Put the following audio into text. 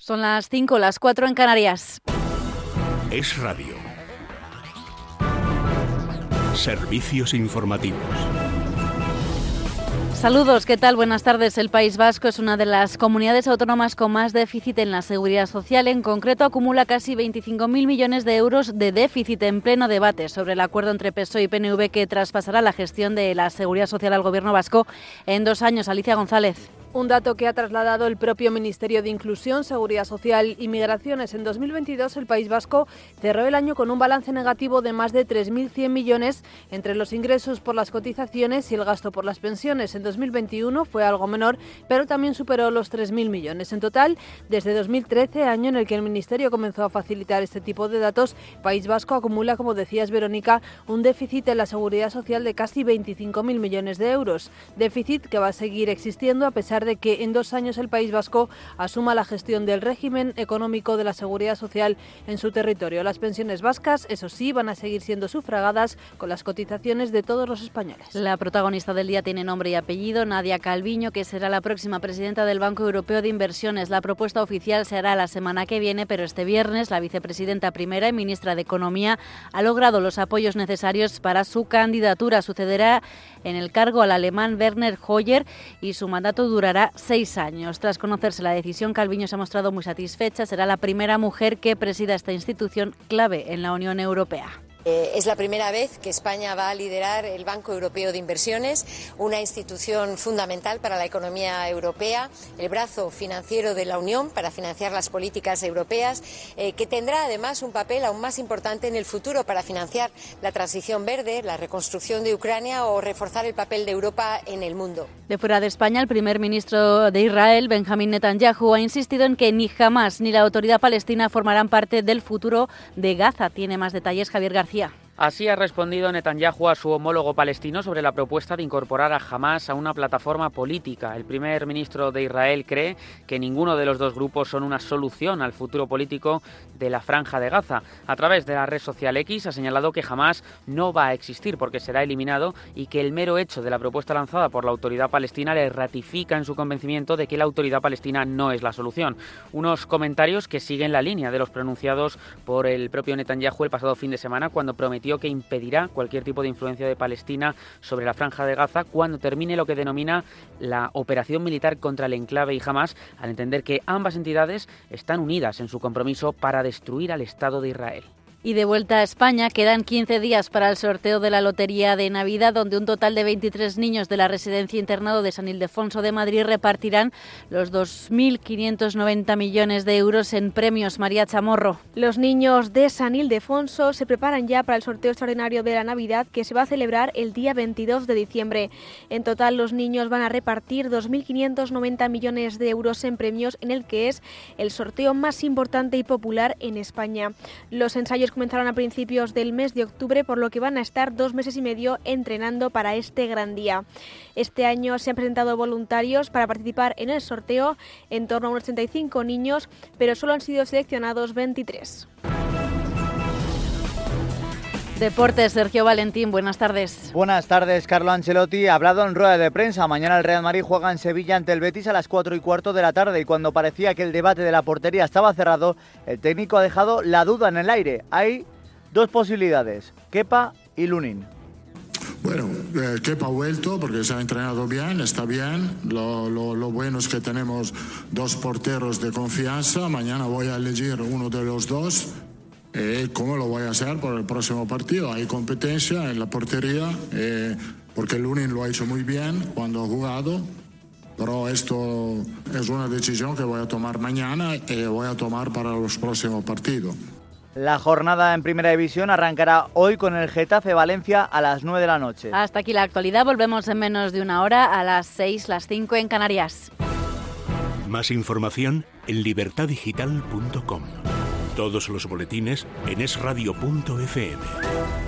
Son las 5, las 4 en Canarias. Es radio. Servicios informativos. Saludos, ¿qué tal? Buenas tardes. El País Vasco es una de las comunidades autónomas con más déficit en la seguridad social. En concreto, acumula casi 25.000 millones de euros de déficit en pleno debate sobre el acuerdo entre PSOE y PNV que traspasará la gestión de la seguridad social al gobierno vasco en dos años. Alicia González. Un dato que ha trasladado el propio Ministerio de Inclusión, Seguridad Social y Migraciones. En 2022 el País Vasco cerró el año con un balance negativo de más de 3.100 millones entre los ingresos por las cotizaciones y el gasto por las pensiones. En 2021 fue algo menor, pero también superó los 3.000 millones. En total, desde 2013, año en el que el Ministerio comenzó a facilitar este tipo de datos, País Vasco acumula, como decías Verónica, un déficit en la Seguridad Social de casi 25.000 millones de euros. Déficit que va a seguir existiendo a pesar de que en dos años el País Vasco asuma la gestión del régimen económico de la seguridad social en su territorio. Las pensiones vascas, eso sí, van a seguir siendo sufragadas con las cotizaciones de todos los españoles. La protagonista del día tiene nombre y apellido, Nadia Calviño, que será la próxima presidenta del Banco Europeo de Inversiones. La propuesta oficial se hará la semana que viene, pero este viernes la vicepresidenta primera y ministra de Economía ha logrado los apoyos necesarios para su candidatura. Sucederá en el cargo al alemán Werner Hoyer y su mandato durará seis años. Tras conocerse la decisión, Calviño se ha mostrado muy satisfecha. Será la primera mujer que presida esta institución clave en la Unión Europea. Eh, es la primera vez que España va a liderar el Banco Europeo de Inversiones, una institución fundamental para la economía europea, el brazo financiero de la Unión para financiar las políticas europeas, eh, que tendrá además un papel aún más importante en el futuro para financiar la transición verde, la reconstrucción de Ucrania o reforzar el papel de Europa en el mundo. De fuera de España, el primer ministro de Israel, Benjamín Netanyahu, ha insistido en que ni Hamas ni la autoridad palestina formarán parte del futuro de Gaza. Tiene más detalles Javier García. Sofía. Así ha respondido Netanyahu a su homólogo palestino sobre la propuesta de incorporar a Hamas a una plataforma política. El primer ministro de Israel cree que ninguno de los dos grupos son una solución al futuro político de la franja de Gaza. A través de la red social X ha señalado que Hamas no va a existir porque será eliminado y que el mero hecho de la propuesta lanzada por la autoridad palestina le ratifica en su convencimiento de que la autoridad palestina no es la solución. Unos comentarios que siguen la línea de los pronunciados por el propio Netanyahu el pasado fin de semana cuando prometió que impedirá cualquier tipo de influencia de Palestina sobre la franja de Gaza cuando termine lo que denomina la operación militar contra el enclave y Hamas, al entender que ambas entidades están unidas en su compromiso para destruir al Estado de Israel. Y de vuelta a España, quedan 15 días para el sorteo de la Lotería de Navidad, donde un total de 23 niños de la Residencia Internado de San Ildefonso de Madrid repartirán los 2.590 millones de euros en premios. María Chamorro. Los niños de San Ildefonso se preparan ya para el sorteo extraordinario de la Navidad, que se va a celebrar el día 22 de diciembre. En total, los niños van a repartir 2.590 millones de euros en premios, en el que es el sorteo más importante y popular en España. Los ensayos comenzaron a principios del mes de octubre, por lo que van a estar dos meses y medio entrenando para este gran día. Este año se han presentado voluntarios para participar en el sorteo, en torno a unos 35 niños, pero solo han sido seleccionados 23. Deportes, Sergio Valentín, buenas tardes. Buenas tardes, Carlo Ancelotti. Ha hablado en rueda de prensa. Mañana el Real Madrid juega en Sevilla ante el Betis a las 4 y cuarto de la tarde y cuando parecía que el debate de la portería estaba cerrado, el técnico ha dejado la duda en el aire. Hay dos posibilidades, Kepa y Lunin. Bueno, eh, Kepa ha vuelto porque se ha entrenado bien, está bien. Lo, lo, bueno es que tenemos dos porteros de confianza. Mañana voy a elegir uno de los dos eh, ¿Cómo lo voy a hacer por el próximo partido? Hay competencia en la portería, eh, porque Lunin lo ha hecho muy bien cuando ha jugado, pero esto es una decisión que voy a tomar mañana y voy a tomar para los próximos partidos. La jornada en Primera División arrancará hoy con el Getafe Valencia a las 9 de la noche. Hasta aquí la actualidad, volvemos en menos de una hora a las 6, las 5 en Canarias. Más información en libertadigital.com. Todos los boletines en esradio.fm.